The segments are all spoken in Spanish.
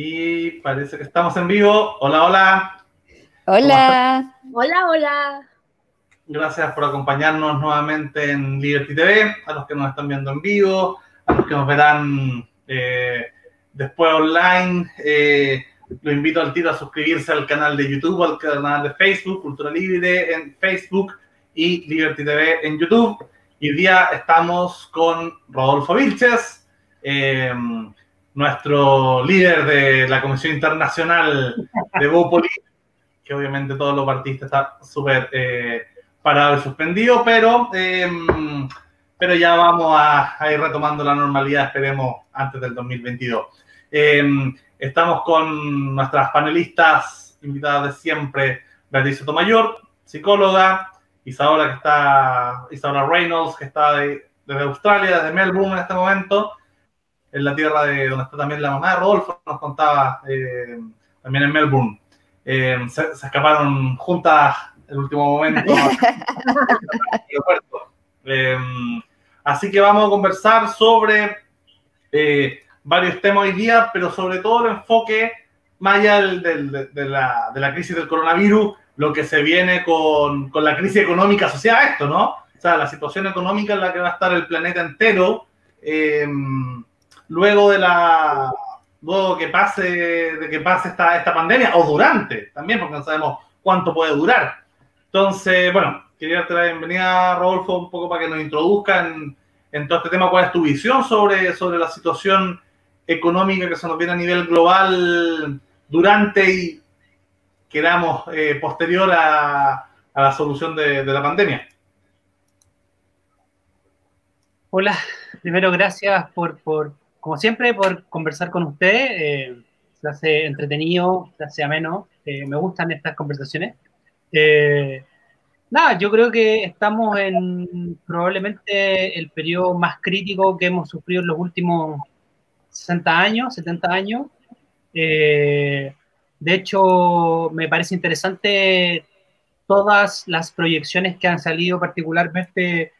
Y parece que estamos en vivo. Hola, hola. Hola. Hola, hola. Gracias por acompañarnos nuevamente en Liberty TV, a los que nos están viendo en vivo, a los que nos verán eh, después online. Eh, lo invito al tiro a suscribirse al canal de YouTube, al canal de Facebook, Cultura Libre en Facebook y Liberty TV en YouTube. Y hoy día estamos con Rodolfo Vilches, eh, nuestro líder de la Comisión Internacional de Bópoli, que obviamente todos los artistas están súper eh, parado y suspendido, pero, eh, pero ya vamos a, a, ir retomando la normalidad, esperemos, antes del 2022. Eh, estamos con nuestras panelistas invitadas de siempre, Beatriz Sotomayor, psicóloga, Isaura, que está, Isaura Reynolds, que está de, desde Australia, desde Melbourne en este momento, en la tierra de donde está también la mamá de Rodolfo, nos contaba eh, también en Melbourne. Eh, se, se, escaparon juntas el último momento. eh, así que vamos a conversar sobre eh, varios temas hoy día, pero sobre todo el enfoque más allá del, del, de, la, de, la, crisis del coronavirus, lo que se viene con, con, la crisis económica asociada a esto, ¿no? O sea, la situación económica en la que va a estar el planeta entero eh, luego de la luego que pase de que pase esta, esta pandemia o durante también porque no sabemos cuánto puede durar. Entonces bueno quería darte la bienvenida Rodolfo un poco para que nos introduzca en, en, todo este tema. Cuál es tu visión sobre, sobre la situación económica que se nos viene a nivel global durante y queramos eh, posterior a, a, la solución de, de la pandemia Hola, primero gracias por, por, como siempre, por conversar con usted. Eh, se hace entretenido, se hace ameno. Eh, me gustan estas conversaciones. Eh, nada, yo creo que estamos en probablemente el periodo más crítico que hemos sufrido en los últimos 60 años, 70 años. de hecho, me parece interesante todas las proyecciones que han salido particularmente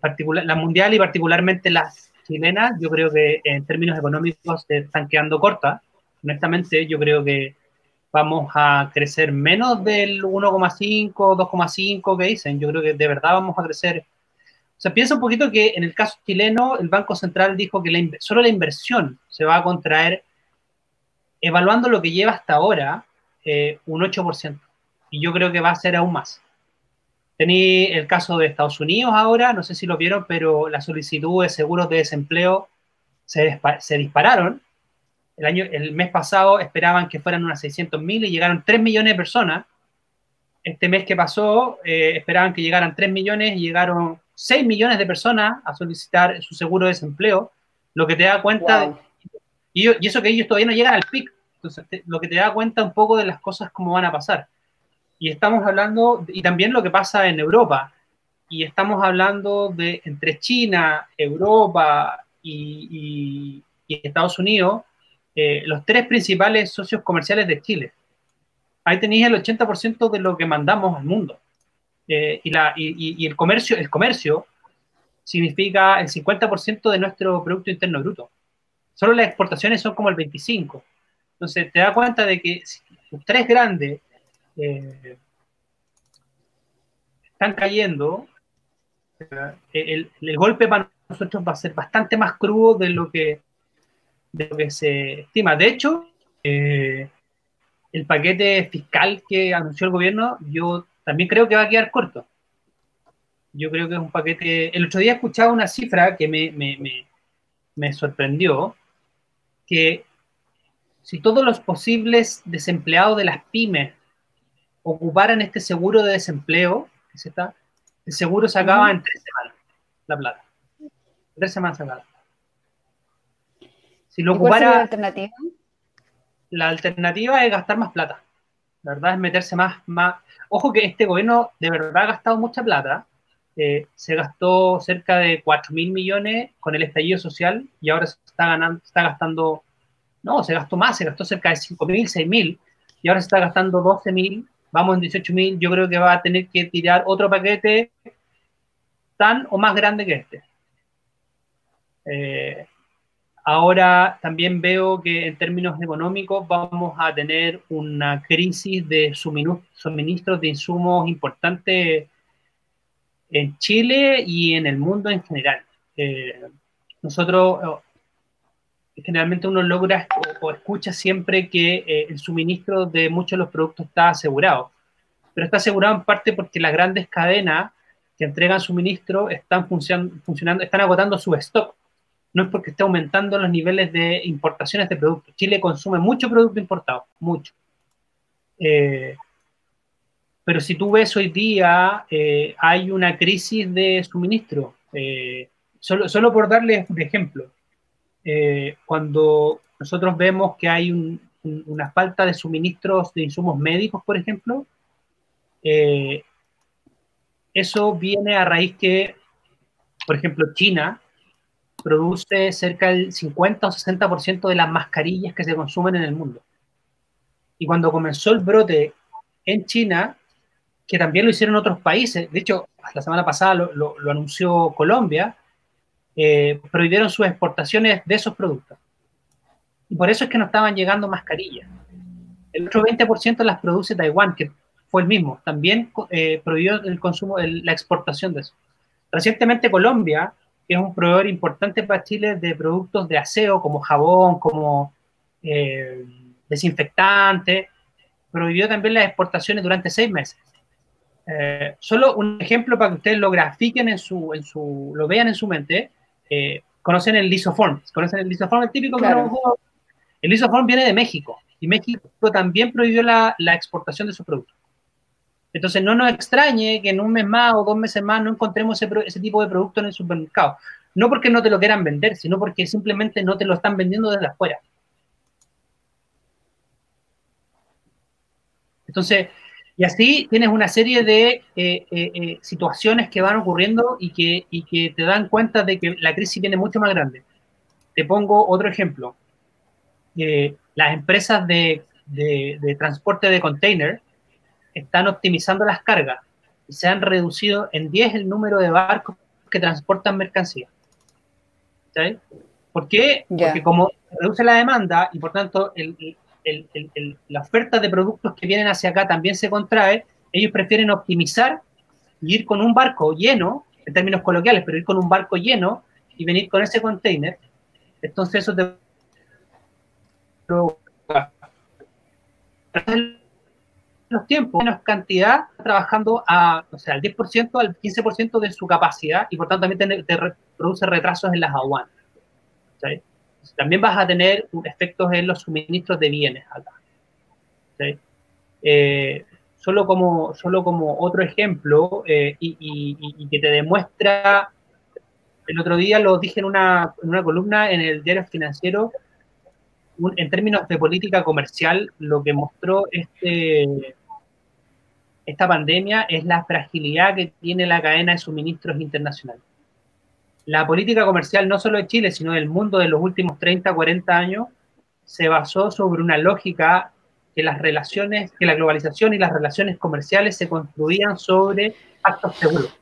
particular, la mundial y particularmente las chilenas, yo creo que en términos económicos están quedando cortas. Honestamente, yo creo que vamos a crecer menos del 1,5, 2,5 que dicen. Yo creo que de verdad vamos a crecer. O sea, piensa un poquito que en el caso chileno, el Banco Central dijo que la, solo la inversión se va a contraer, evaluando lo que lleva hasta ahora, eh, un 8%. Y yo creo que va a ser aún más. Tení el caso de Estados Unidos ahora, no sé si lo vieron, pero las solicitudes de seguros de desempleo se, se dispararon. El, año, el mes pasado esperaban que fueran unas 600 mil y llegaron 3 millones de personas. Este mes que pasó eh, esperaban que llegaran 3 millones y llegaron 6 millones de personas a solicitar su seguro de desempleo, lo que te da cuenta, wow. y, y, eso que ellos todavía no llegan al pic, entonces te, lo que te da cuenta un poco de las cosas como van a pasar. Y estamos hablando, y también lo que pasa en Europa, y estamos hablando de entre China, Europa y, y, y Estados Unidos, eh, los tres principales socios comerciales de Chile. Ahí tenéis el 80% de lo que mandamos al mundo. Eh, y, la, y, y, el comercio, el comercio significa el 50% de nuestro Producto Interno Bruto. Solo las exportaciones son como el 25%. Entonces te das cuenta de que los tres grandes eh, están cayendo, el, el, golpe para nosotros va a ser bastante más crudo de lo que, de lo que se estima. De hecho, eh, el paquete fiscal que anunció el gobierno, yo también creo que va a quedar corto. Yo creo que es un paquete... El otro día escuchaba una cifra que me, me, me, me sorprendió, que si todos los posibles desempleados de las pymes ocuparan este seguro de desempleo, que está, el seguro se acaba en tres semanas, la plata. Tres semanas se acaba. Si lo ocupara. ¿Cuál la alternativa? La alternativa es gastar más plata. La verdad es meterse más, más. Ojo que este gobierno de verdad ha gastado mucha plata. Eh, se gastó cerca de 4 mil millones con el estallido social y ahora se está, ganando, está gastando. No, se gastó más, se gastó cerca de 5 mil, 6 mil y ahora se está gastando 12 mil vamos en 18 mil, yo creo que va a tener que tirar otro paquete tan o más grande que este. Eh, ahora también veo que en términos económicos vamos a tener una crisis de suministros de insumos importantes en Chile y en el mundo en general. Eh, nosotros, generalmente uno logra o, escucha siempre que eh, el suministro de muchos de los productos está asegurado, pero está asegurado en parte porque las grandes cadenas que entregan suministro están funcionando, están agotando su stock. No es porque esté aumentando los niveles de importaciones de productos. Chile consume mucho producto importado, mucho. Eh, pero si tú ves hoy día, eh, hay una crisis de suministro. Solo, solo, por darles un ejemplo, eh, cuando nosotros vemos que hay una falta de suministros de insumos médicos, por ejemplo, eso viene a raíz que, por ejemplo, China produce cerca del 50 o 60% de las mascarillas que se consumen en el mundo. Y cuando comenzó el brote en China, que también lo hicieron otros países. De hecho, la semana pasada lo, anunció Colombia, eh, prohibieron sus exportaciones de esos productos. Y por eso es que no estaban llegando mascarillas. El otro 20% las produce Taiwán, que fue el mismo. También eh, prohibió el consumo, la exportación de eso. Recientemente Colombia, que es un proveedor importante para Chile de productos de aseo, como jabón, como eh, desinfectante, prohibió también las exportaciones durante seis meses. Eh, solo un ejemplo para que ustedes lo grafiquen en su, en su lo vean en su mente. Eh, conocen el lisoform, conocen el lisoform, el típico el lisoform viene de México y México también prohibió la, la, exportación de su producto. Entonces no nos extrañe que en un mes más o dos meses más no encontremos ese, ese tipo de producto en el supermercado. No porque no te lo quieran vender, sino porque simplemente no te lo están vendiendo desde afuera. Entonces, y así tienes una serie de eh, eh, eh, situaciones que van ocurriendo y que, y que te dan cuenta de que la crisis viene mucho más grande. Te pongo otro ejemplo. las empresas de, de, de, transporte de container están optimizando las cargas y se han reducido en 10 el número de barcos que transportan mercancía. ¿Sí? ¿Por qué? Porque como reduce la demanda y por tanto el, la oferta de productos que vienen hacia acá también se contrae, ellos prefieren optimizar y ir con un barco lleno, en términos coloquiales, pero ir con un barco lleno y venir con ese container. Entonces eso te los tiempos, menos cantidad, trabajando a, o sea, al 10%, al 15% de su capacidad y por tanto también te, produce retrasos en las aduanas. También vas a tener efectos en los suministros de bienes acá. Eh, solo, como, solo como otro ejemplo eh, y, que te demuestra, el otro día lo dije en una, en una columna en el diario financiero, en términos de política comercial, lo que mostró este, esta pandemia es la fragilidad que tiene la cadena de suministros internacional la política comercial no solo de Chile, sino del mundo de los últimos 30, 40 años, se basó sobre una lógica que las relaciones, que la globalización y las relaciones comerciales se construían sobre actos seguros.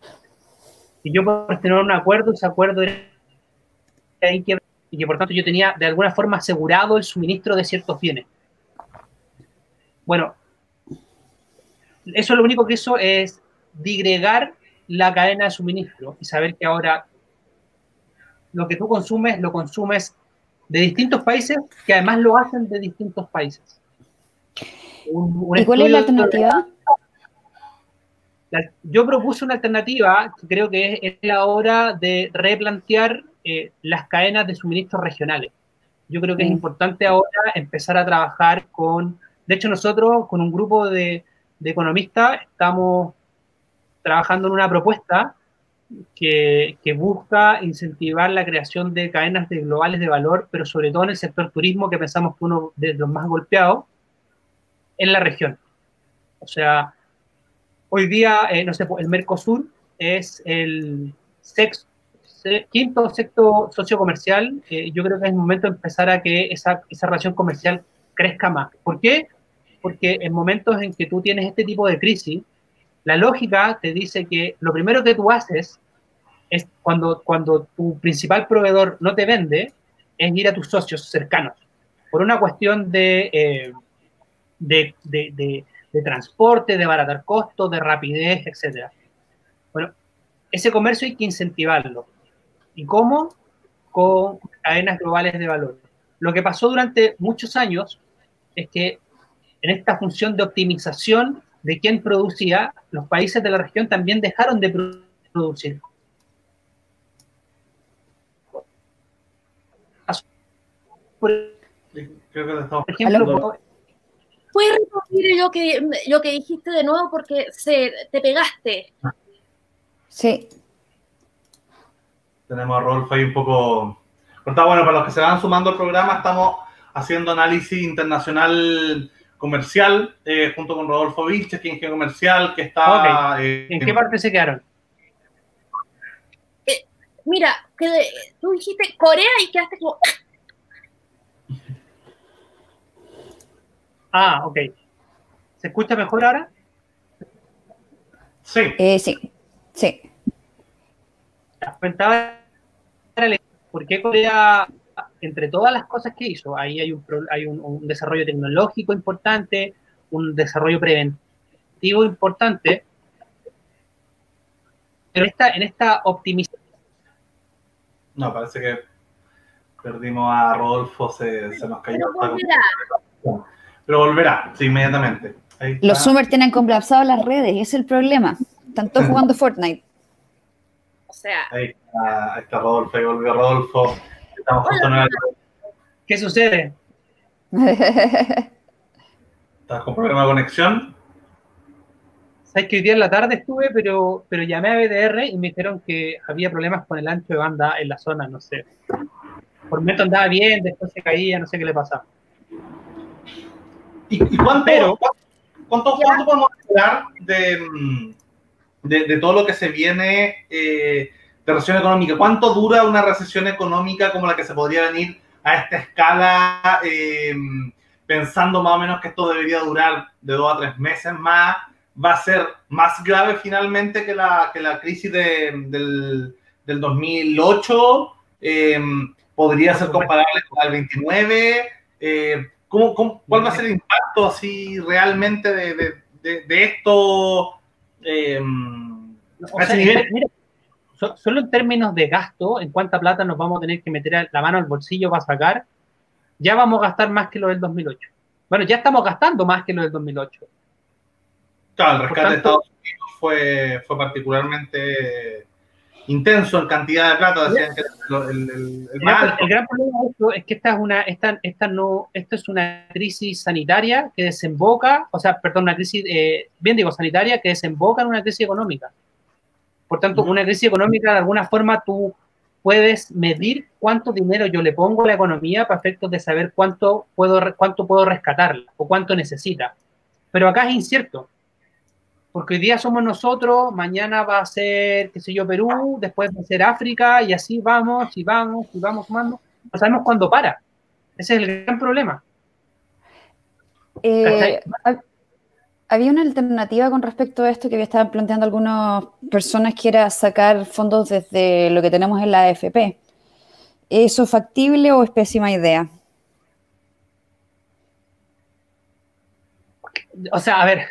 Y yo por tener un acuerdo, ese acuerdo era y que por tanto yo tenía de alguna forma asegurado el suministro de ciertos bienes. Bueno, eso lo único que hizo es digregar la cadena de suministro y saber que ahora lo que tú consumes, lo consumes de distintos países que además lo hacen de distintos países. ¿Y cuál es la alternativa? yo propuse una alternativa que creo que es, la hora de replantear eh, las cadenas de suministros regionales. Yo creo que es importante ahora empezar a trabajar con, de hecho nosotros con un grupo de, de economistas estamos trabajando en una propuesta que, busca incentivar la creación de cadenas de globales de valor, pero sobre todo en el sector turismo, que pensamos que uno de los más golpeados en la región. O sea, hoy día, eh, no sé, el Mercosur es el sexto, quinto o sexto socio comercial. Eh, yo creo que es el momento de empezar a que esa, esa relación comercial crezca más. ¿Por qué? Porque en momentos en que tú tienes este tipo de crisis, la lógica te dice que lo primero que tú haces es cuando, cuando tu principal proveedor no te vende, es ir a tus socios cercanos, por una cuestión de, eh, de, de, de, transporte, de baratar costos, de rapidez, etc. Bueno, ese comercio hay que incentivarlo. ¿Y cómo? Con cadenas globales de valor. Lo que pasó durante muchos años es que en esta función de optimización de quién producía, los países de la región también dejaron de producir. Por ejemplo, ¿Puedes repetir lo que, lo que dijiste de nuevo porque se, te pegaste? Sí. Tenemos a Rolfo ahí un poco... Está bueno, para los que se van sumando al programa, estamos haciendo análisis internacional comercial eh, junto con Rodolfo Vilches, que es ingeniero comercial, que está... Eh, ¿En qué parte se quedaron? Eh, mira, que, tú dijiste Corea y quedaste como... Ah, ok. ¿Se escucha mejor ahora? Sí. sí, sí. por qué Corea entre todas las cosas que hizo, ahí hay un, hay un, desarrollo tecnológico importante, un desarrollo preventivo importante, pero esta, en esta optimización... No, parece que perdimos a Rodolfo, se, nos cayó. Pero volverá. Pero volverá, sí, inmediatamente. Los Summer tienen colapsado las redes, ese es el problema. Están todos jugando Fortnite. O sea... Ahí está, ahí está Rodolfo, ahí volvió Rodolfo. ¿Qué sucede? ¿Estás con problema de conexión? Sabes que hoy día en la tarde estuve, pero, pero llamé a BDR y me dijeron que había problemas con el ancho de banda en la zona, no sé. Por un momento andaba bien, después se caía, no sé qué le pasaba. ¿Y, cuánto, cuánto, podemos hablar de, de, todo lo que se viene eh, de recesión económica. ¿Cuánto dura una recesión económica como la que se podría venir a esta escala, eh, pensando más o menos que esto debería durar de dos a tres meses más? ¿Va a ser más grave finalmente que la, que la crisis del, del 2008? Eh, ¿Podría ser comparable con el 29? Eh, ¿cómo, cuál va a ser el impacto así realmente de, de, de, esto? a ese nivel? Solo en términos de gasto, en cuánta plata nos vamos a tener que meter la mano al bolsillo para sacar, ya vamos a gastar más que lo del 2008. Bueno, ya estamos gastando más que lo del 2008. Claro, el rescate de Estados Unidos fue, fue particularmente intenso en cantidad de plata. Decían que el, el, el, gran problema de esto es que esta es una, esta, esta no, esto es una crisis sanitaria que desemboca, o sea, perdón, una crisis, eh, bien digo, sanitaria que desemboca en una crisis económica. Por tanto, una crisis económica, de alguna forma, tú puedes medir cuánto dinero yo le pongo a la economía para efectos de saber cuánto puedo, cuánto puedo rescatarla o cuánto necesita. Pero acá es incierto, porque hoy día somos nosotros, mañana va a ser, qué sé yo, Perú, después va a ser África, y así vamos, y vamos, y vamos sumando. No sabemos cuándo para. Ese es el gran problema. Eh, había una alternativa con respecto a esto que estaban planteando algunas personas que era sacar fondos desde lo que tenemos en la AFP. ¿Eso es factible o es pésima idea? O sea, a ver,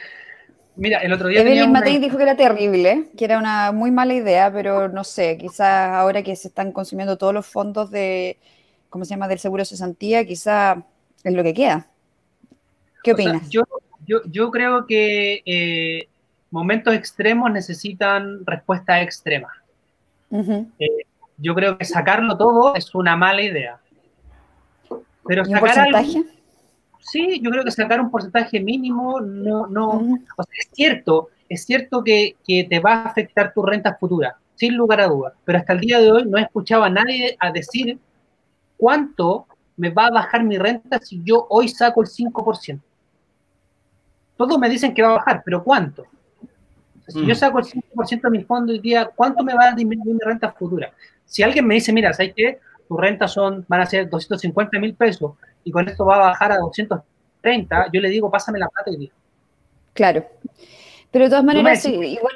mira, el otro día... Evelyn Matei dijo que era terrible, que era una muy mala idea, pero no sé, quizás ahora que se están consumiendo todos los fondos de, ¿cómo se llama?, del seguro de cesantía, quizás es lo que queda. ¿Qué opinas? yo, yo, creo que eh, momentos extremos necesitan respuesta extrema. Eh, yo creo que sacarlo todo es una mala idea. Pero sacar porcentaje? sí, yo creo que sacar un porcentaje mínimo no, no, es cierto, es cierto que, que, te va a afectar tu renta futura, sin lugar a dudas. Pero hasta el día de hoy no he escuchado a nadie a decir cuánto me va a bajar mi renta si yo hoy saco el 5%. Todos me dicen que va a bajar, pero ¿cuánto? Si yo mm. saco el 5% de mis fondos hoy día, ¿cuánto me va a disminuir mi renta futura? Si alguien me dice, mira, ¿sabes qué? Tus rentas son, van a ser 250 mil pesos y con esto va a bajar a 230, yo le digo, pásame la plata y digo. Claro. Pero de todas maneras, igual,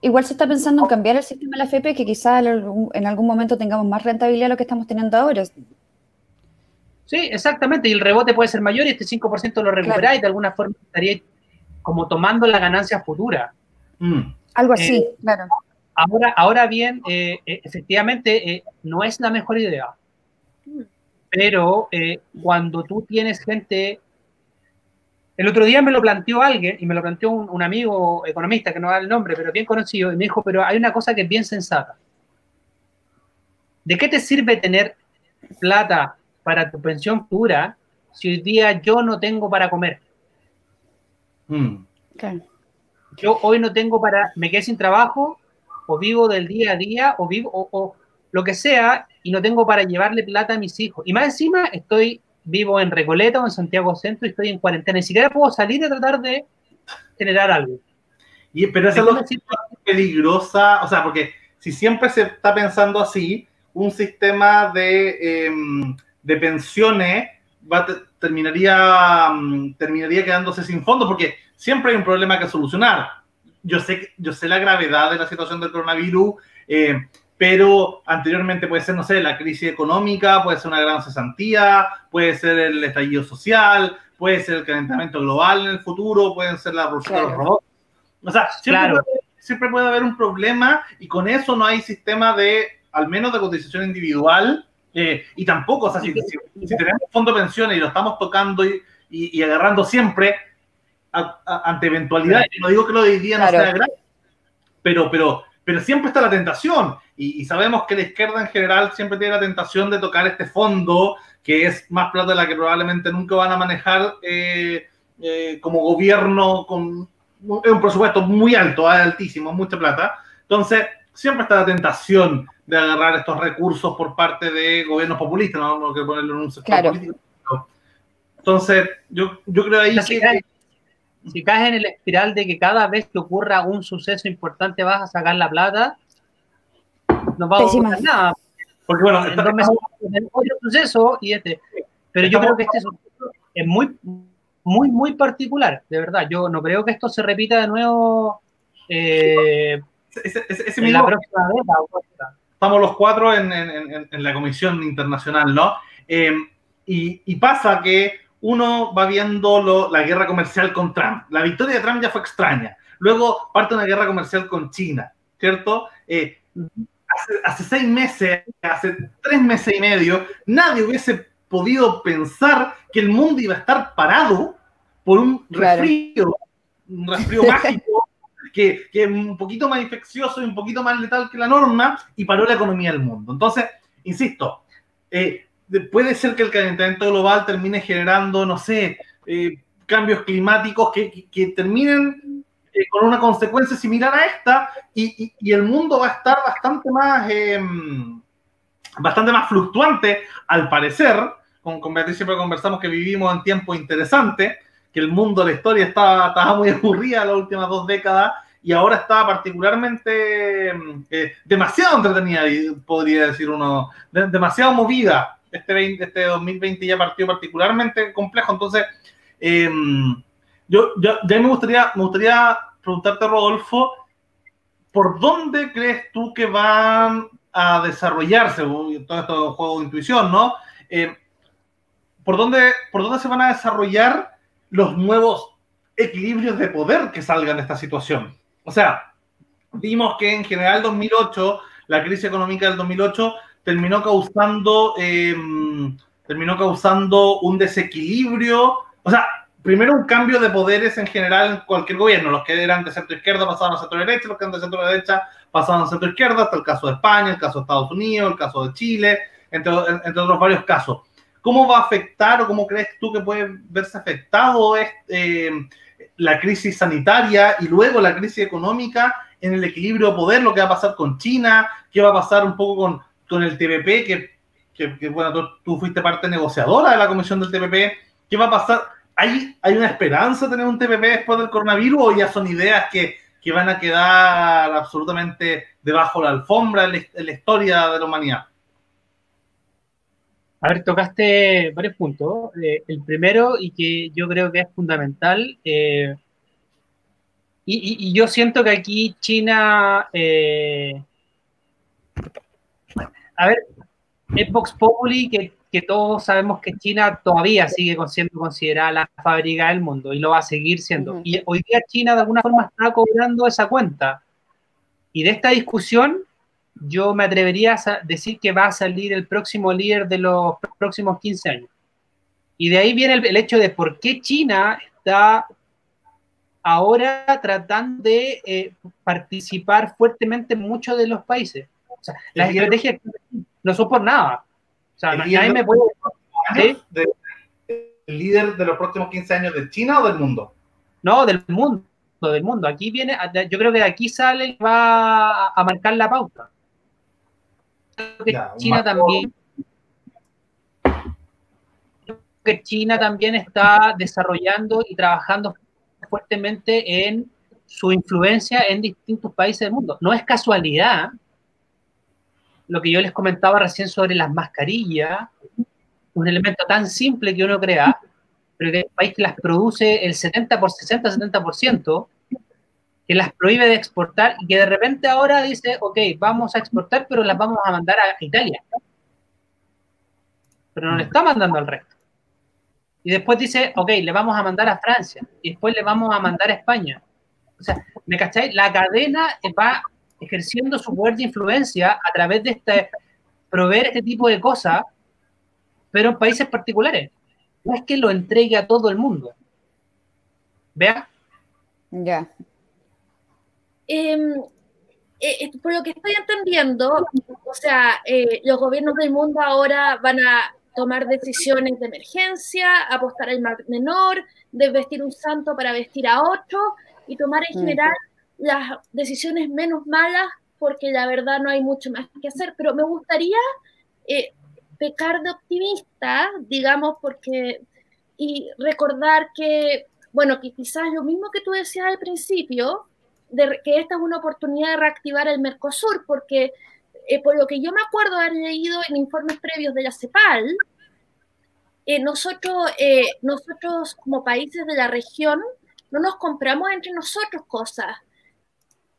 igual se está pensando en cambiar el sistema de la FP, que quizás en algún momento tengamos más rentabilidad de lo que estamos teniendo ahora. Sí, exactamente, y el rebote puede ser mayor y este 5% lo recuperáis y de alguna forma estaría como tomando la ganancia futura. Mm. Algo así, eh, claro. Ahora, ahora bien, eh, eh, efectivamente, no es la mejor idea. Pero cuando tú tienes gente... El otro día me lo planteó alguien, y me lo planteó un, un amigo economista, que no da el nombre, pero bien conocido, y me dijo, pero hay una cosa que es bien sensata. ¿De qué te sirve tener plata para tu pensión pura si hoy día yo no tengo para comer? Mm. Yo hoy no tengo para, me quedé sin trabajo, o vivo del día a día, o vivo, o, lo que sea, y no tengo para llevarle plata a mis hijos. Y más encima estoy vivo en Recoleta o en Santiago Centro y estoy en cuarentena. Ni siquiera puedo salir y tratar de generar algo. Y, pero esa es peligrosa, o sea, porque si siempre se está pensando así, un sistema de, em, de pensiones va, terminaría, mm, terminaría quedándose sin fondos porque siempre hay un problema que solucionar. Yo sé, yo sé la gravedad de la situación del coronavirus, eh, pero anteriormente puede ser, no sé, la crisis económica, puede ser una gran cesantía, puede ser el estallido social, puede ser el calentamiento global en el futuro, pueden ser la revolución de los robots. O sea, siempre, puede, siempre puede haber un problema y con eso no hay sistema de, al menos de cotización individual, eh, y tampoco, o sea, si, tenemos fondo de pensiones y lo estamos tocando y, y, agarrando siempre ante eventualidades, no digo que lo de hoy día no sea grave, pero, pero, pero siempre está la tentación. Y, sabemos que la izquierda en general siempre tiene la tentación de tocar este fondo, que es más plata de la que probablemente nunca van a manejar eh, eh, como gobierno con un presupuesto muy alto, altísimo, mucha plata. Entonces, siempre está la tentación de agarrar estos recursos por parte de gobiernos populistas, no, no quiero ponerlo en un sector político. Entonces, yo, yo creo ahí si Caes, si caes en el espiral de que cada vez que ocurra un suceso importante vas a sacar la plata, no va a ocurrir nada. Porque bueno, en dos meses otro suceso y este. Pero yo creo que este suceso es muy, muy, muy particular, de verdad. Yo no creo que esto se repita de nuevo eh, ese, en la próxima vez estamos los cuatro en, la Comisión Internacional, ¿no? Eh, y, pasa que uno va viendo la guerra comercial con Trump. La victoria de Trump ya fue extraña. Luego parte una guerra comercial con China, ¿cierto? Eh, hace, seis meses, hace tres meses y medio, nadie hubiese podido pensar que el mundo iba a estar parado por un resfrío, un resfrío mágico que, es un poquito más infeccioso y un poquito más letal que la norma y paró la economía del mundo. Entonces, insisto, eh, puede ser que el calentamiento global termine generando, no sé, eh, cambios climáticos que, terminen eh, con una consecuencia similar a esta y, y, el mundo va a estar bastante más, em, bastante más fluctuante, al parecer. Con, con Beatriz siempre conversamos que vivimos en tiempos interesantes, que el mundo, la historia estaba, estaba muy aburrida las últimas dos décadas y ahora está particularmente mm, eh, demasiado entretenida, podría decir uno, demasiado movida. Este, 20, este 2020 ya partió particularmente complejo, entonces em, yo, ya me gustaría, me gustaría preguntarte, Rodolfo, ¿por dónde crees tú que van a desarrollarse todo esto juego de intuición, ¿no? Em, ¿por, dónde, ¿Por dónde se van a desarrollar los nuevos equilibrios de poder que salgan de esta situación? O sea, vimos que en general 2008, la crisis económica del 2008 terminó causando, em, terminó causando un desequilibrio, o sea, primero un cambio de poderes en general en cualquier gobierno. Los que eran de centro izquierda pasaban a centro derecha, los que eran de centro derecha pasaban a centro izquierda, hasta el caso de España, el caso de Estados Unidos, el caso de Chile, entre, entre otros varios casos. ¿Cómo va a afectar o cómo crees tú que puede verse afectado este, la crisis sanitaria y luego la crisis económica en el equilibrio de poder, lo que va a pasar con China, qué va a pasar un poco con, con el TPP, que, que, bueno, tú, fuiste parte negociadora de la comisión del TPP, ¿qué va a pasar? ¿Hay, ¿Hay una esperanza de tener un TPP después del coronavirus o ya son ideas que, que van a quedar absolutamente debajo de la alfombra en la historia de la humanidad? A ver, tocaste varios puntos. Eh, el primero, y que yo creo que es fundamental, eh, y, yo siento que aquí China, eh, a ver, es Vox Populi que, que todos sabemos que China todavía sigue siendo considerada la fábrica del mundo y lo va a seguir siendo. Y hoy día China de alguna forma está cobrando esa cuenta. Y de esta discusión yo me atrevería a decir que va a salir el próximo líder de los próximos 15 años. Y de ahí viene el, hecho de por qué China está ahora tratando de eh, participar fuertemente en muchos de los países. O sea, las estrategias no son por nada. O sea, nadie me puede... ¿El líder de los próximos 15 años de China o del mundo? No, del mundo, del mundo. Aquí viene, yo creo que de aquí sale y va a marcar la pauta. China también que China también está desarrollando y trabajando fuertemente en su influencia en distintos países del mundo. No es casualidad lo que yo les comentaba recién sobre las mascarillas, un elemento tan simple que uno crea, pero que un país que las produce el 70 por 60, 70%, que las prohíbe de exportar y que de repente ahora dice, ok, vamos a exportar, pero las vamos a mandar a Italia. Pero no le está mandando al resto. Y después dice, ok, le vamos a mandar a Francia. Y después le vamos a mandar a España. O sea, ¿me cacháis? La cadena va ejerciendo su poder de influencia a través de este, proveer este tipo de cosas, pero en países particulares. No es que lo entregue a todo el mundo. ¿Vea? Ya. Eh, eh, por lo que estoy entendiendo, o sea, eh, los gobiernos del mundo ahora van a tomar decisiones de emergencia, apostar al menor, desvestir un santo para vestir a otro y tomar en general las decisiones menos malas porque la verdad no hay mucho más que hacer. Pero me gustaría pecar de optimista, digamos, porque y recordar que, bueno, que quizás lo mismo que tú decías al principio, de que esta es una oportunidad de reactivar el Mercosur, porque eh, por lo que yo me acuerdo haber leído en informes previos de la CEPAL, eh, nosotros, eh, nosotros como países de la región no nos compramos entre nosotros cosas.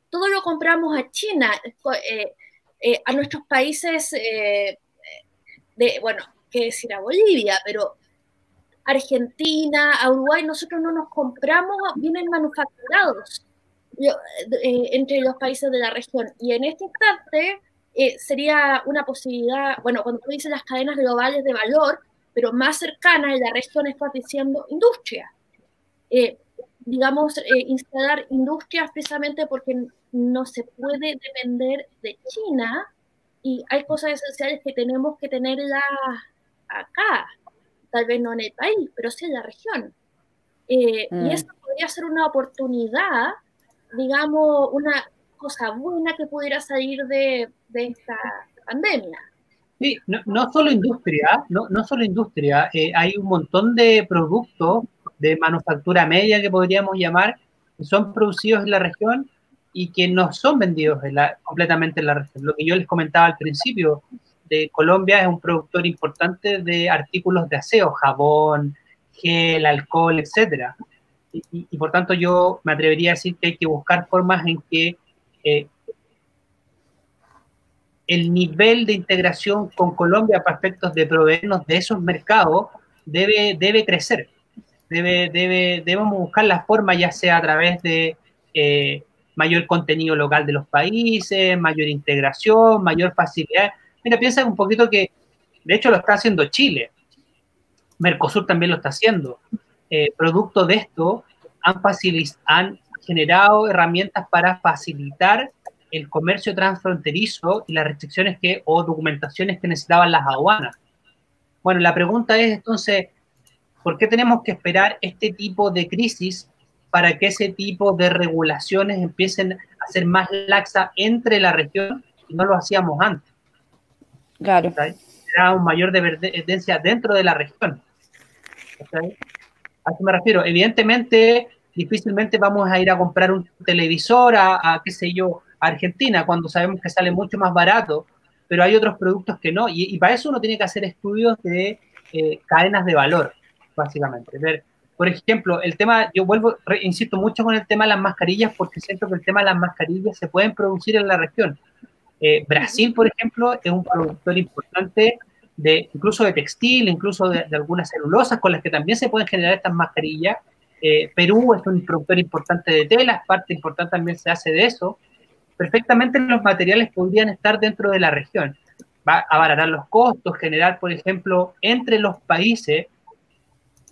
Todo lo compramos a China, a nuestros países, de, bueno, qué decir a Bolivia, pero Argentina, a Uruguay, nosotros no nos compramos bienes manufacturados eh, entre los países de la región. Y en este instante eh, sería una posibilidad, bueno, cuando tú dices las cadenas globales de valor, pero más cercana en la región estás diciendo industria. Eh, digamos, instalar industrias precisamente porque no se puede depender de China y hay cosas esenciales que tenemos que tenerlas acá, tal vez no en el país, pero sí en la región. Y mm. eso podría ser una oportunidad digamos, una cosa buena que pudiera salir de, esta pandemia. Sí, no, no solo industria, no, no solo industria, eh, hay un montón de productos de manufactura media que podríamos llamar, que son producidos en la región y que no son vendidos completamente en la región. Lo que yo les comentaba al principio, de Colombia es un productor importante de artículos de aseo, jabón, gel, alcohol, etcétera y, por tanto yo me atrevería a decir que hay que buscar formas en que eh, el nivel de integración con Colombia para aspectos de proveernos de esos mercados debe, debe crecer. Debe, debe, debemos buscar la forma, ya sea a través de eh, mayor contenido local de los países, mayor integración, mayor facilidad. Mira, piensa un poquito que, de hecho, lo está haciendo Chile. Mercosur también lo está haciendo. Eh, producto de esto, han, han generado herramientas para facilitar el comercio transfronterizo y las restricciones que o documentaciones que necesitaban las aduanas. Bueno, la pregunta es entonces, ¿por qué tenemos que esperar este tipo de crisis para que ese tipo de regulaciones empiecen a ser más laxas entre la región y no lo hacíamos antes? Claro. Era un mayor dependencia dentro de la región. A eso me refiero. Evidentemente, difícilmente vamos a ir a comprar un televisor a, qué sé yo, a Argentina, cuando sabemos que sale mucho más barato, pero hay otros productos que no. Y, para eso uno tiene que hacer estudios de eh, cadenas de valor, básicamente. Ver, por ejemplo, el tema, yo vuelvo, insisto mucho con el tema de las mascarillas, porque siento que el tema de las mascarillas se pueden producir en la región. Eh, Brasil, por ejemplo, es un productor importante de incluso de textil, incluso de, algunas celulosas con las que también se pueden generar estas mascarillas. Eh, Perú es un productor importante de telas, parte importante también se hace de eso. Perfectamente los materiales podrían estar dentro de la región. Va a abaratar los costos, generar, por ejemplo, entre los países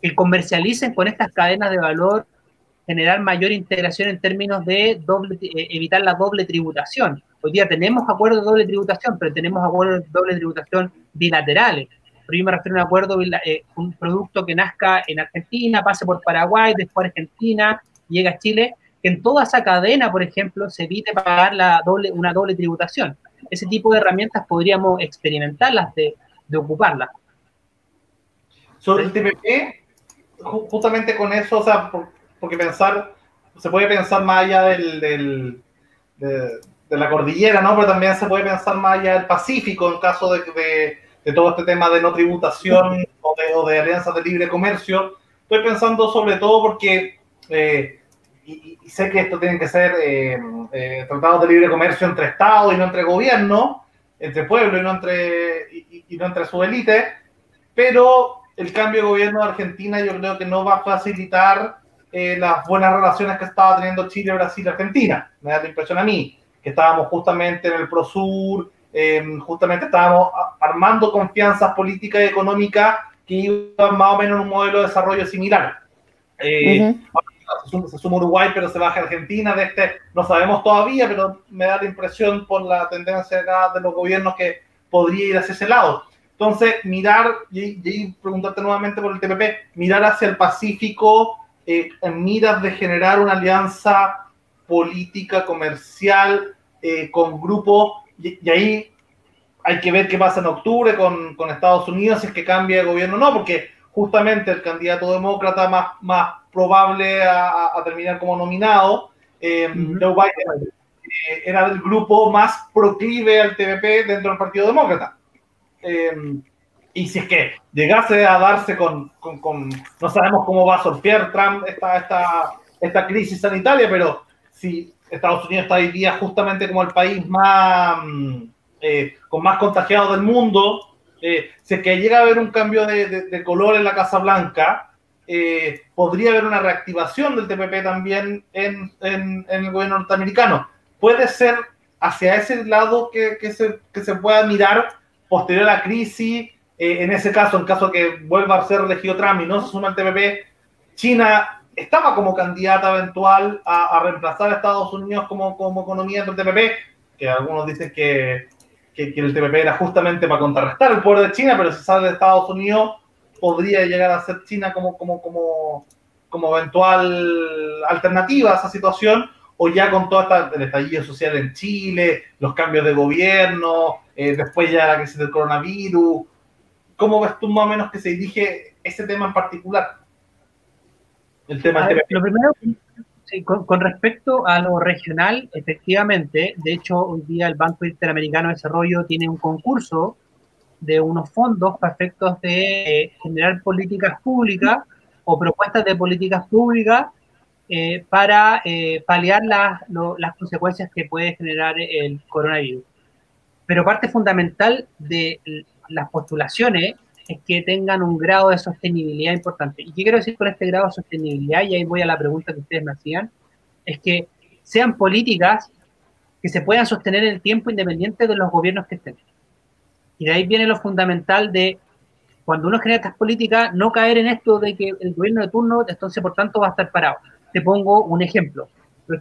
que comercialicen con estas cadenas de valor, generar mayor integración en términos de doble, eh, evitar la doble tributación. Hoy día tenemos acuerdos de doble tributación, pero tenemos acuerdos de doble tributación bilaterales. Pero yo me refiero a un acuerdo, eh, un producto que nazca en Argentina, pase por Paraguay, después Argentina, llega a Chile, que en toda esa cadena, por ejemplo, se evite pagar la doble, una doble tributación. Ese tipo de herramientas podríamos experimentarlas, de, de ocuparlas. Sobre el TPP, justamente con eso, o sea, porque pensar, se puede pensar más allá del, de la cordillera, ¿no? Pero también se puede pensar más allá del Pacífico en caso de, de, todo este tema de no tributación o de, o de, alianzas de libre comercio. Estoy pensando sobre todo porque, eh, y, sé que esto tiene que ser eh, eh, tratados de libre comercio entre Estados y no entre gobiernos, entre pueblos y no entre, y, no entre su élite, pero el cambio de gobierno de Argentina yo creo que no va a facilitar las buenas relaciones que estaba teniendo Chile, Brasil, Argentina. Me da la impresión a mí que estábamos justamente en el ProSur, eh, justamente estábamos armando confianzas políticas y económicas que iban más o menos en un modelo de desarrollo similar. Eh, se, suma, Uruguay, pero se baja Argentina, de este no sabemos todavía, pero me da la impresión por la tendencia de los gobiernos que podría ir hacia ese lado. Entonces, mirar, y, preguntarte nuevamente por el TPP, mirar hacia el Pacífico eh, en miras de generar una alianza política comercial eh, con grupos, y, ahí hay que ver qué pasa en octubre con, con, Estados Unidos, si es que cambia de gobierno o no, porque justamente el candidato demócrata más, más probable a, terminar como nominado, eh, Joe Biden, eh, era del grupo más proclive al TVP dentro del Partido Demócrata. y si es que llegase a darse con, con, con, no sabemos cómo va a sortear Trump esta, esta, esta crisis sanitaria, pero si Estados Unidos está hoy día justamente como el país más mm, eh, con más contagiados del mundo. Eh, si es que llega a haber un cambio de, color en la Casa Blanca, eh, podría haber una reactivación del TPP también en, el gobierno norteamericano. Puede ser hacia ese lado que, se, pueda mirar posterior a la crisis. en ese caso, en caso que vuelva a ser elegido Trump y no se suma al TPP, China estaba como candidata eventual a, reemplazar a Estados Unidos como, como economía del TPP, que algunos dicen que, que, el TPP era justamente para contrarrestar el poder de China, pero si sale de Estados Unidos podría llegar a ser China como, como, como, como eventual alternativa a esa situación, o ya con todo esta, el estallido social en Chile, los cambios de gobierno, eh, después ya la crisis del coronavirus. ¿Cómo ves tú más o menos que se dirige ese tema en particular? El tema lo primero, con, respecto a lo regional, efectivamente, de hecho, hoy día el Banco Interamericano de Desarrollo tiene un concurso de unos fondos para efectos de eh, generar políticas públicas o propuestas de políticas públicas eh, para eh, paliar las, las consecuencias que puede generar el coronavirus. Pero parte fundamental de las postulaciones es que tengan un grado de sostenibilidad importante. ¿Y qué quiero decir con este grado de sostenibilidad? Y ahí voy a la pregunta que ustedes me hacían, es que sean políticas que se puedan sostener en el tiempo independiente de los gobiernos que estén. Y de ahí viene lo fundamental de cuando uno genera estas políticas, no caer en esto de que el gobierno de turno, entonces por tanto va a estar parado. Te pongo un ejemplo.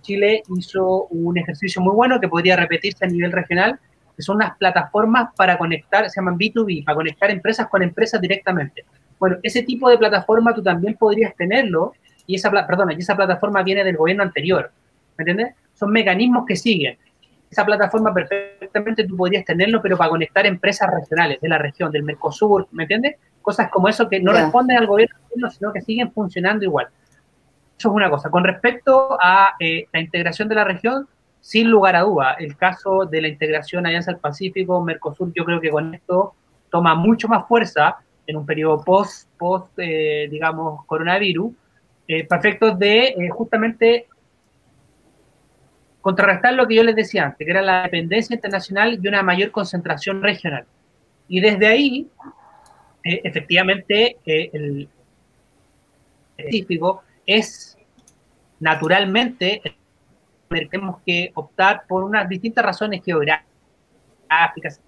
Chile hizo un ejercicio muy bueno que podría repetirse a nivel regional, que son unas plataformas para conectar, se llaman B2B, para conectar empresas con empresas directamente. Bueno, ese tipo de plataforma tú también podrías tenerlo y esa, perdona, y esa plataforma viene del gobierno anterior, ¿me entiendes? Son mecanismos que siguen. Esa plataforma perfectamente tú podrías tenerlo, pero para conectar empresas regionales de la región, del Mercosur, ¿me entiendes? Cosas como eso que no responden al gobierno, sino que siguen funcionando igual. Eso es una cosa. Con respecto a eh, la integración de la región, sin lugar a duda, el caso de la integración Alianza del Pacífico, Mercosur, yo creo que con esto toma mucho más fuerza en un periodo post, post eh, digamos, coronavirus, eh, para efectos de eh, justamente contrarrestar lo que yo les decía antes, que era la dependencia internacional y una mayor concentración regional. Y desde ahí, eh, efectivamente, el científico es naturalmente tenemos que optar por unas distintas razones geográficas,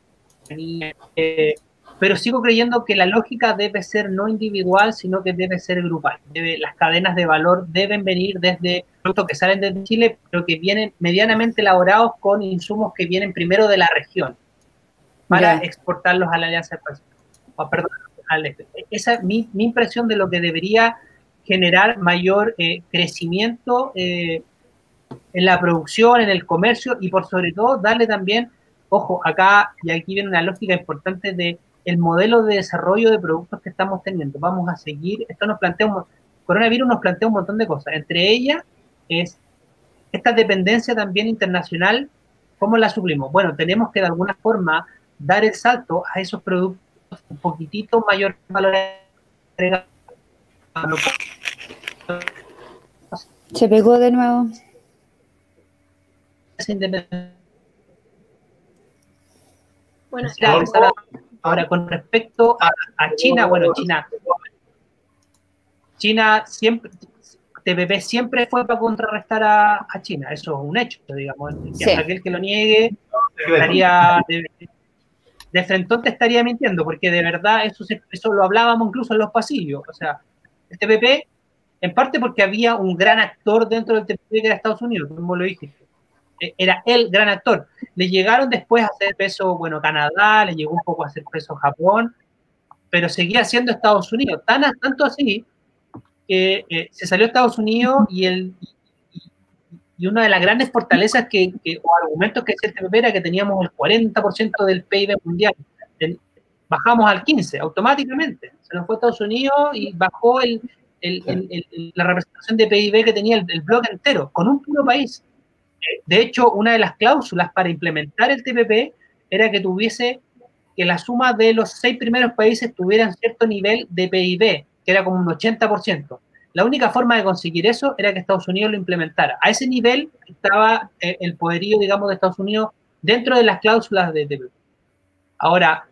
eh, pero sigo creyendo que la lógica debe ser no individual, sino que debe ser grupal. Debe, las cadenas de valor deben venir desde productos que salen de Chile, pero que vienen medianamente elaborados con insumos que vienen primero de la región para exportarlos a la Alianza Pacífico. perdón, este. Esa es mi, mi, impresión de lo que debería generar mayor eh, crecimiento eh, en la producción, en el comercio y por sobre todo darle también, ojo, acá y aquí viene una lógica importante de el modelo de desarrollo de productos que estamos teniendo. Vamos a seguir, esto nos plantea, un, coronavirus nos plantea un montón de cosas, entre ellas es esta dependencia también internacional, ¿cómo la suplimos? Bueno, tenemos que de alguna forma dar el salto a esos productos un poquitito mayor valor agregado. Se pegó de nuevo. Bueno, ahora con respecto a, China, bueno, China, China siempre, TPP siempre fue para contrarrestar a, China, eso es un hecho, digamos. Aquel que lo niegue estaría de, de frente te estaría mintiendo, porque de verdad eso, eso lo hablábamos incluso en los pasillos. O sea, el TPP, en parte porque había un gran actor dentro del TPP que era Estados Unidos, como lo dijiste e, era el gran actor. Le llegaron después a hacer peso, bueno, Canadá, le llegó un poco a hacer peso Japón, pero seguía siendo Estados Unidos. Tan, tanto así que eh, se salió Estados Unidos y, el, y, una de las grandes fortalezas que, o argumentos que se TPP era que teníamos el 40% del PIB mundial. bajamos al 15% automáticamente. Se nos fue a Estados Unidos y bajó el, la representación de PIB que tenía el, bloque entero, con un puro país. De hecho, una de las cláusulas para implementar el TPP era que tuviese que la suma de los seis primeros países tuvieran cierto nivel de PIB, que era como un 80%. La única forma de conseguir eso era que Estados Unidos lo implementara. A ese nivel estaba eh, el poderío, digamos, de Estados Unidos dentro de las cláusulas de TPP. Ahora,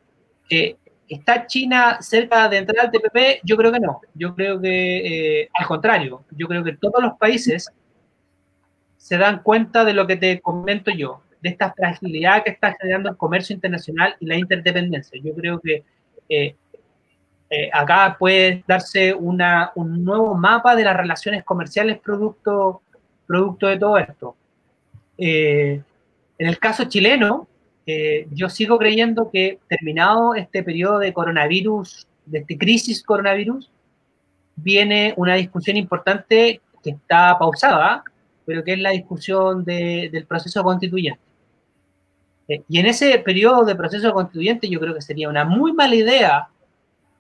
eh, ¿está China cerca de entrar al TPP? Yo creo que no. Yo creo que, eh, al contrario, yo creo que todos los países se dan cuenta de lo que te comento yo, de esta fragilidad que está generando el comercio internacional y la interdependencia. Yo creo que eh, eh, acá puede darse una, un nuevo mapa de las relaciones comerciales producto, producto de todo esto. Eh, en el caso chileno, yo sigo creyendo que terminado este periodo de coronavirus, de esta crisis coronavirus, viene una discusión importante que está pausada, pero que es la discusión del proceso constituyente. Eh, y en ese periodo de proceso constituyente yo creo que sería una muy mala idea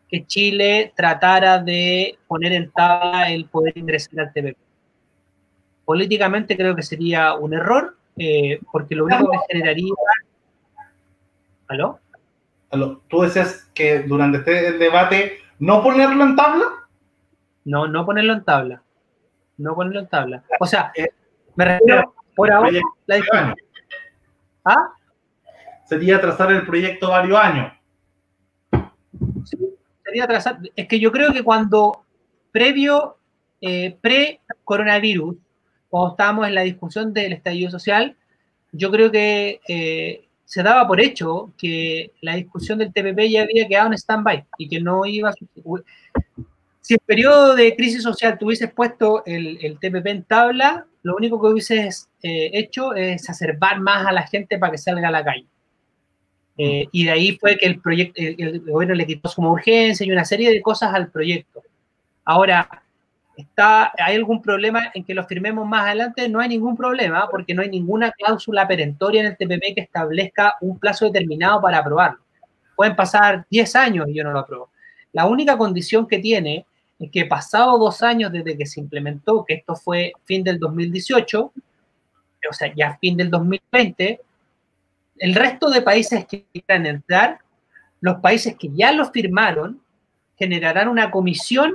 que Chile tratara de poner en tabla el poder ingresar al TPP. Políticamente creo que sería un error, eh, porque lo único que generaría... ¿Aló? ¿Aló? ¿Tú decías que durante este debate no ponerlo en tabla? No, no ponerlo en tabla no ponerlo en tabla. O sea, eh, me refiero por ahora la ¿Ah? Sería trazar el proyecto varios años. Sí, sería trazar. Es que yo creo que cuando previo, eh, pre-coronavirus, cuando estábamos en la discusión del estallido social, yo creo que eh, se daba por hecho que la discusión del TPP ya había quedado en stand-by y que no iba a si en periodo de crisis social tuvieses puesto el, el TPP en tabla, lo único que hubieses eh, hecho es acervar más a la gente para que salga a la calle. Eh, y de ahí fue que el, proyecto, el, gobierno le quitó como urgencia y una serie de cosas al proyecto. Ahora, está, ¿hay algún problema en que lo firmemos más adelante? No hay ningún problema, porque no hay ninguna cláusula perentoria en el TPP que establezca un plazo determinado para aprobarlo. Pueden pasar 10 años y yo no lo apruebo. La única condición que tiene que pasado dos años desde que se implementó, que esto fue fin del 2018, o sea, ya fin del 2020, el resto de países que quieran entrar, los países que ya lo firmaron, generarán una comisión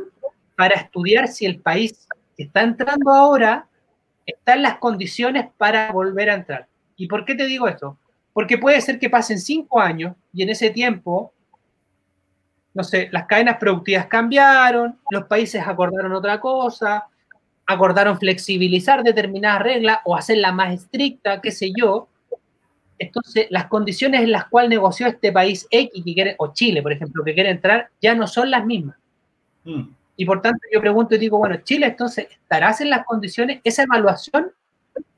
para estudiar si el país que está entrando ahora está en las condiciones para volver a entrar. ¿Y por qué te digo esto? Porque puede ser que pasen cinco años y en ese tiempo no sé, las cadenas productivas cambiaron, los países acordaron otra cosa, acordaron flexibilizar determinadas reglas o hacerla más estricta, qué sé yo. Entonces, las condiciones en las cuales negoció este país X que quiere, o Chile, por ejemplo, que quiere entrar, ya no son las mismas. Mm. Y por tanto, yo pregunto y digo, bueno, Chile entonces estarás en las condiciones, esa evaluación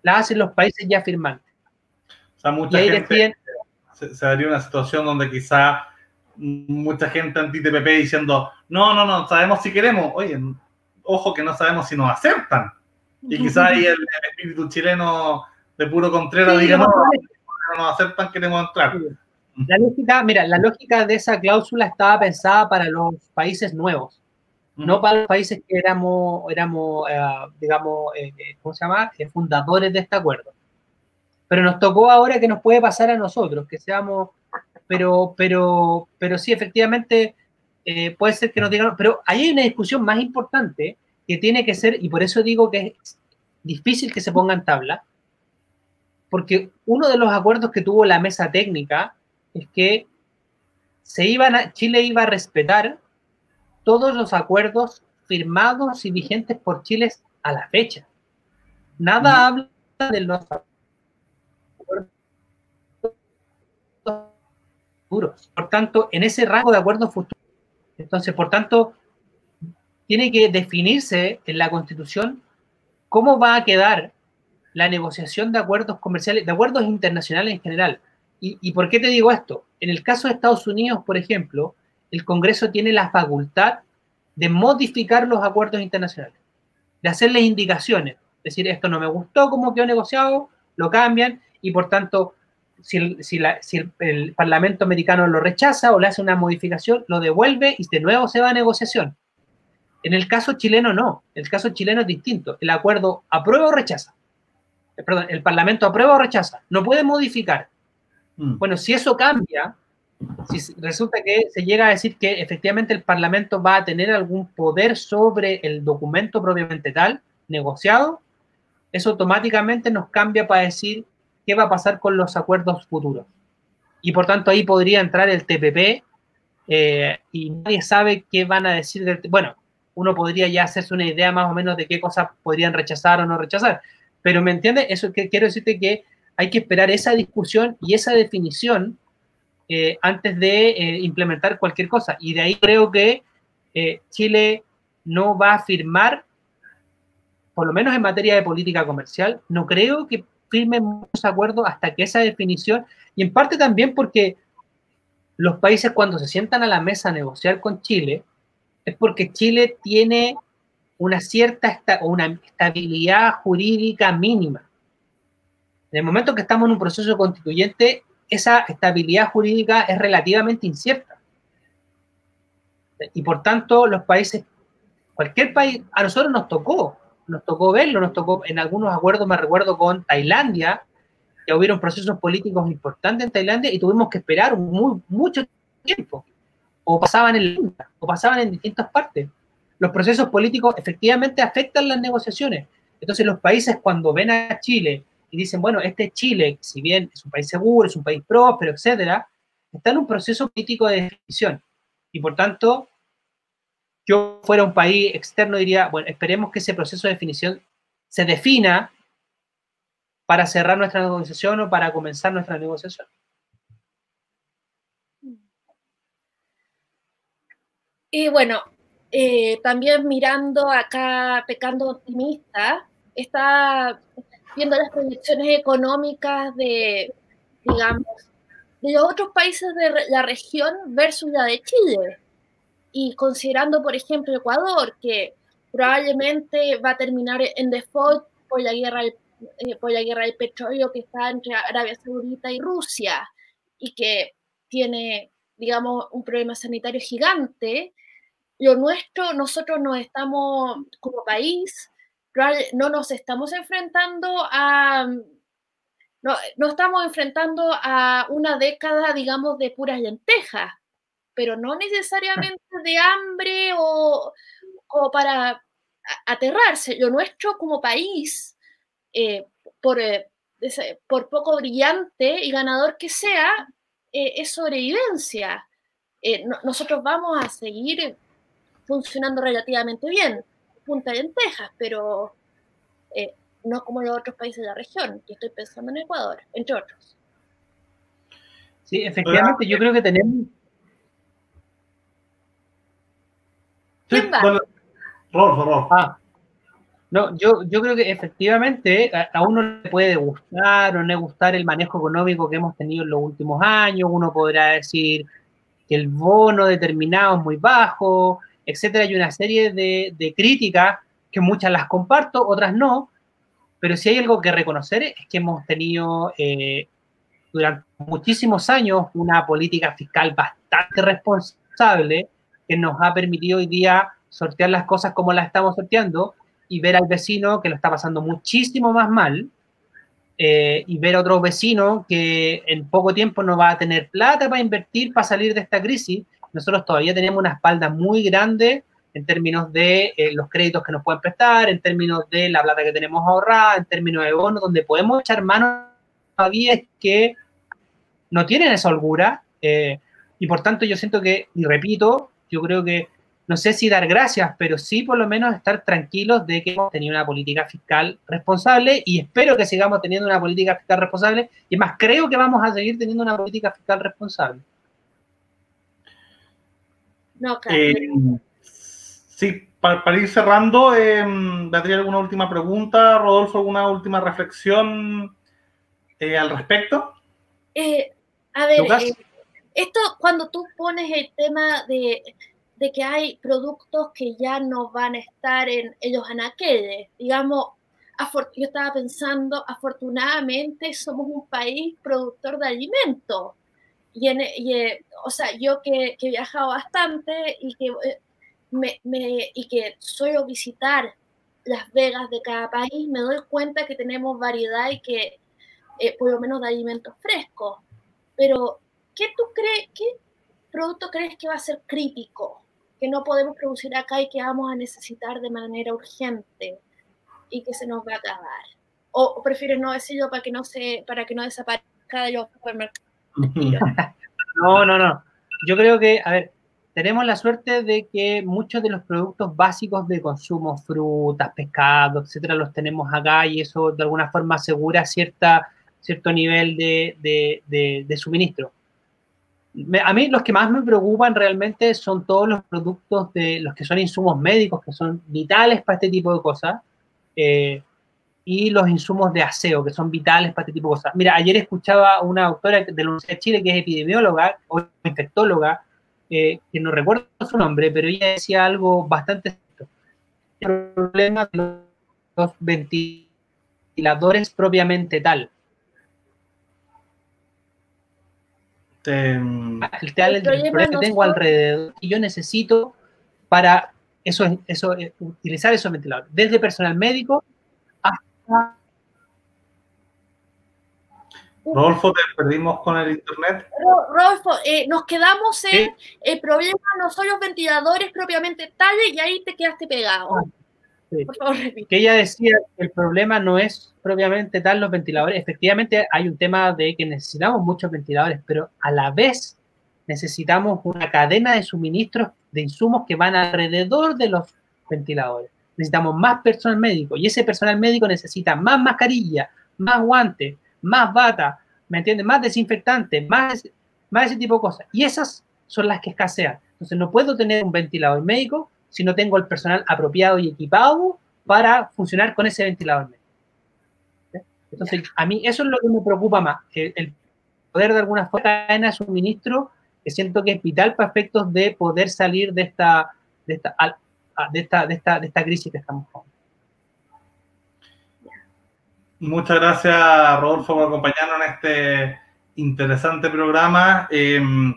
la hacen los países ya firmantes. O sea, mucha gente se, se, daría una situación donde quizá mucha gente anti-TPP diciendo, no, no, no, sabemos si queremos. Oye, ojo que no sabemos si nos aceptan. Y quizá ahí el, espíritu chileno de puro Contreras diga, no, no nos aceptan, queremos entrar. La lógica, mira, la lógica de esa cláusula estaba pensada para los países nuevos, no para los países que éramos, éramos eh, digamos, eh, eh, ¿cómo se llama? fundadores de este acuerdo. Pero nos tocó ahora que nos puede pasar a nosotros, que seamos pero, pero, pero sí, efectivamente, eh, puede ser que no digan, pero ahí hay una discusión más importante que tiene que ser, y por eso digo que es difícil que se ponga en tabla, porque uno de los acuerdos que tuvo la mesa técnica es que se iban a, Chile iba a respetar todos los acuerdos firmados y vigentes por Chile a la fecha. Nada habla de los Por tanto, en ese rango de acuerdos futuros, entonces, por tanto, tiene que definirse en la Constitución cómo va a quedar la negociación de acuerdos comerciales, de acuerdos internacionales en general. ¿Y, ¿Y, por qué te digo esto? En el caso de Estados Unidos, por ejemplo, el Congreso tiene la facultad de modificar los acuerdos internacionales, de hacerles indicaciones, es decir, esto no me gustó como quedó negociado, lo cambian y por tanto si, el, Parlamento americano lo rechaza o le hace una modificación, lo devuelve y de nuevo se va a negociación. En el caso chileno no, el caso chileno es distinto. El acuerdo aprueba o rechaza. Eh, perdón, el Parlamento aprueba o rechaza. No puede modificar. Mm. Bueno, si eso cambia, si resulta que se llega a decir que efectivamente el Parlamento va a tener algún poder sobre el documento propiamente tal, negociado, eso automáticamente nos cambia para decir qué va a pasar con los acuerdos futuros. Y por tanto ahí podría entrar el TPP eh, y nadie sabe qué van a decir del... Bueno, uno podría ya hacerse una idea más o menos de qué cosas podrían rechazar o no rechazar. Pero ¿me entiendes? Eso que quiero decirte que hay que esperar esa discusión y esa definición eh, antes de eh, implementar cualquier cosa. Y de ahí creo que Chile no va a firmar, por lo menos en materia de política comercial, no creo que firmen muchos acuerdos hasta que esa definición, y en parte también porque los países cuando se sientan a la mesa a negociar con Chile, es porque Chile tiene una cierta una estabilidad jurídica mínima. En el momento que estamos en un proceso constituyente, esa estabilidad jurídica es relativamente incierta. Y por tanto, los países, cualquier país, a nosotros nos tocó nos tocó verlo, nos tocó en algunos acuerdos, me recuerdo con Tailandia, que hubieron procesos políticos importantes en Tailandia y tuvimos que esperar muy, mucho tiempo. O pasaban en o pasaban en distintas partes. Los procesos políticos efectivamente afectan las negociaciones. Entonces los países cuando ven a Chile y dicen, bueno, este Chile, si bien es un país seguro, es un país próspero, etcétera, está en un proceso político de definición. Y por tanto, yo fuera un país externo diría, bueno, esperemos que ese proceso de definición se defina para cerrar nuestra negociación o para comenzar nuestra negociación. Y bueno, eh, también mirando acá, pecando optimista, está viendo las proyecciones económicas de, digamos, de los otros países de la región versus la de Chile. Y considerando, por ejemplo, Ecuador, que probablemente va a terminar en default por la guerra del, eh, por la guerra del petróleo que está entre Arabia Saudita y Rusia, y que tiene, digamos, un problema sanitario gigante, lo nuestro, nosotros no estamos, como país, no nos estamos enfrentando a... No estamos enfrentando a una década, digamos, de puras lentejas pero no necesariamente de hambre o, para aterrarse. Lo nuestro como país, eh, por, eh, por, poco brillante y ganador que sea, eh, es sobrevivencia. eh, nosotros vamos a seguir funcionando relativamente bien, punta de lentejas, pero eh, no como los otros países de la región, y estoy pensando en Ecuador, entre otros. Sí, efectivamente, yo creo que tenemos... ¿Quién va? Rolfo, Ah, no, yo, yo creo que efectivamente a, uno le puede gustar o no gustar el manejo económico que hemos tenido en los últimos años, uno podrá decir que el bono determinado es muy bajo, etcétera. Hay una serie de, de críticas que muchas las comparto, otras no, pero si hay algo que reconocer es que hemos tenido eh, durante muchísimos años una política fiscal bastante responsable que nos ha permitido hoy día sortear las cosas como las estamos sorteando y ver al vecino que lo está pasando muchísimo más mal eh, y ver a otro vecino que en poco tiempo no va a tener plata para invertir para salir de esta crisis. Nosotros todavía tenemos una espalda muy grande en términos de eh, los créditos que nos pueden prestar, en términos de la plata que tenemos ahorrada, en términos de bonos, donde podemos echar mano todavía es que no tienen esa holgura. Eh, y por tanto yo siento que, y repito, yo creo que, no sé si dar gracias, pero sí por lo menos estar tranquilos de que hemos tenido una política fiscal responsable y espero que sigamos teniendo una política fiscal responsable. Y más, creo que vamos a seguir teniendo una política fiscal responsable. No, claro. Eh, sí, para, ir cerrando, eh, Beatriz, ¿alguna última pregunta? Rodolfo, ¿alguna última reflexión eh, al respecto? Eh, a ver, esto cuando tú pones el tema de, de, que hay productos que ya no van a estar en ellos anaqueles, digamos, yo estaba pensando, afortunadamente somos un país productor de alimentos. Y, en, o sea, yo que, que, he viajado bastante y que me, y que suelo visitar las vegas de cada país, me doy cuenta que tenemos variedad y que eh, por lo menos de alimentos frescos. Pero, ¿qué producto crees que va a ser crítico, que no podemos producir acá y que vamos a necesitar de manera urgente y que se nos va a acabar? ¿O, prefieres no decirlo para que no, se, para que no desaparezca de los supermercados? No, no, no. Yo creo que, a ver, tenemos la suerte de que muchos de los productos básicos de consumo, frutas, pescados, etcétera, los tenemos acá y eso de alguna forma asegura cierta, cierto nivel de, de, suministro. A mí los que más me preocupan realmente son todos los productos de los que son insumos médicos, que son vitales para este tipo de cosas, eh, y los insumos de aseo, que son vitales para este tipo de cosas. Mira, ayer escuchaba una doctora de la Universidad de Chile que es epidemióloga o infectóloga, que no recuerdo su nombre, pero ella decía algo bastante el problema de los ventiladores propiamente tal. El, el, problema que tengo alrededor y yo necesito para eso, eso, utilizar esos ventiladores, desde personal médico hasta Rodolfo, te perdimos con el internet. Rodolfo, eh, nos quedamos en el problema no son los ventiladores propiamente tales y ahí te quedaste pegado. Ah, Por favor, Que ella decía que el problema no es propiamente tal los ventiladores. Efectivamente, hay un tema de que necesitamos muchos ventiladores, pero a la vez necesitamos una cadena de suministros de insumos que van alrededor de los ventiladores. Necesitamos más personal médico y ese personal médico necesita más mascarilla, más guantes, más bata, ¿me entiendes? Más desinfectante, más, más ese tipo de cosas. Y esas son las que escasean. Entonces no puedo tener un ventilador médico si no tengo el personal apropiado y equipado para funcionar con ese ventilador. Entonces, a mí eso es lo que me preocupa más, el poder de alguna forma en de suministro, que siento que es vital para efectos de poder salir de esta, de esta, de esta, de esta, de esta crisis que estamos con. Muchas gracias, Rodolfo, por acompañarnos en este interesante programa. Em,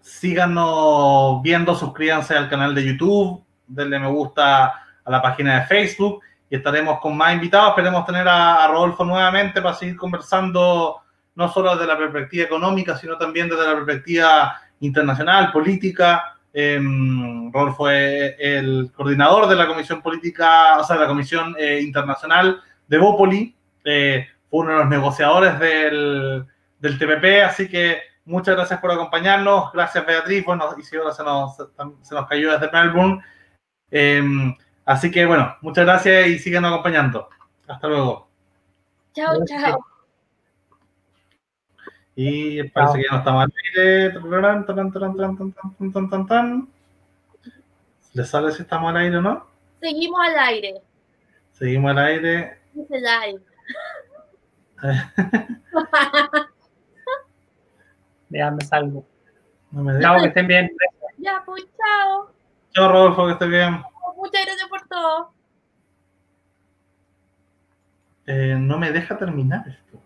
síganos viendo, suscríbanse al canal de YouTube, denle me gusta a la página de Facebook y estaremos con más invitados. Esperemos tener a, Rodolfo nuevamente para seguir conversando no solo desde la perspectiva económica, sino también desde la perspectiva internacional, política. Em, Rodolfo es el coordinador de la Comisión Política, o sea, de la Comisión eh, Internacional de Bópoli, eh, fue uno de los negociadores del, del TPP, así que muchas gracias por acompañarnos. Gracias, Beatriz. Bueno, y si ahora se nos, se nos cayó desde Melbourne. Em, así que, bueno, muchas gracias y sigan acompañando. Hasta luego. Chao, chao. Y parece que ya no estamos al aire. ¿Le sale si estamos al aire o no? Seguimos al aire. Seguimos al aire. Dice live. Déjame salgo. No me Chao, que estén bien. Ya, pues, chao. Chao, Rodolfo, que estés bien. Muchas gracias por todo. Eh, no me deja terminar esto.